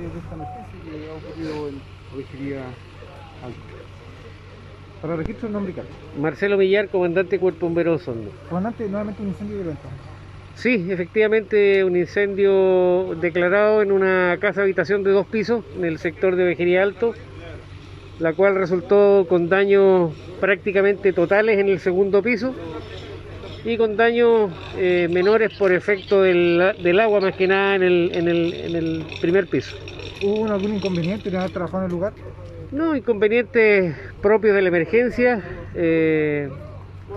de esta emergencia que ha ocurrido en Ovejería Alto. Para registro, nombre y cargo. Marcelo Villar, comandante Cuerpo Bombero Osorno. Comandante, nuevamente un incendio violento. Sí, efectivamente un incendio declarado en una casa habitación de dos pisos en el sector de Vejería Alto, la cual resultó con daños prácticamente totales en el segundo piso y con daños eh, menores por efecto del, del agua más que nada en el, en el, en el primer piso. ¿Hubo algún inconveniente en haber trabajado en el lugar? No, inconvenientes propios de la emergencia, eh,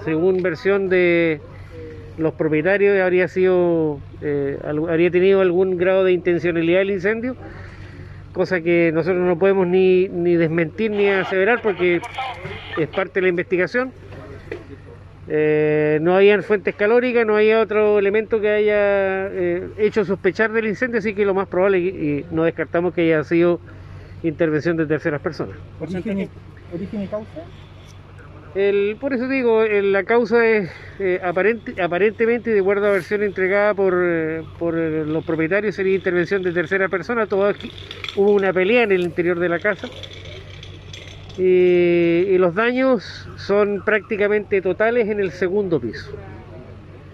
según versión de los propietarios habría sido eh, habría tenido algún grado de intencionalidad el incendio cosa que nosotros no podemos ni, ni desmentir ni aseverar porque es parte de la investigación Eh, no habían fuentes calóricas no había otro elemento que haya eh, hecho sospechar del incendio así que lo más probable y, y no descartamos que haya sido intervención de terceras personas ¿Origen y, origen y causa? El, por eso digo, el- la causa es eh, aparente, aparentemente, de acuerdo a versión entregada por, eh, por eh, los propietarios, sería intervención de tercera persona. Todo aquí- hubo una pelea en el interior de la casa. Y, y los daños son prácticamente totales en el segundo piso.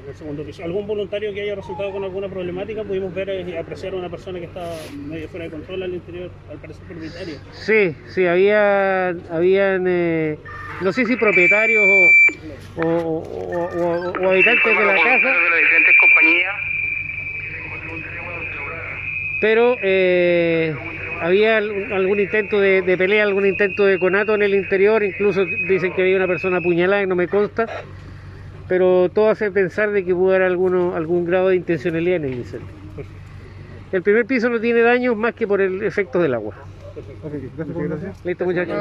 En el segundo piso. ¿Algún voluntario que haya resultado con alguna problemática? Pudimos ver y apreciar a una persona que estaba medio fuera de control al interior, al parecer propietario. Sí, sí, había, habían, eh, no sé si propietarios o, o- o- o- o habitantes de la casa. de las diferentes compañías. pero eh, había al- algún intento de, de pelea, algún intento de conato en el interior, incluso dicen que había una persona apuñalada, y no me consta, pero todo hace pensar de que pudo haber alguno, algún grado de intencionalidad en el incendio. El primer piso no tiene daños más que por el efecto del agua. Listo, muchachos.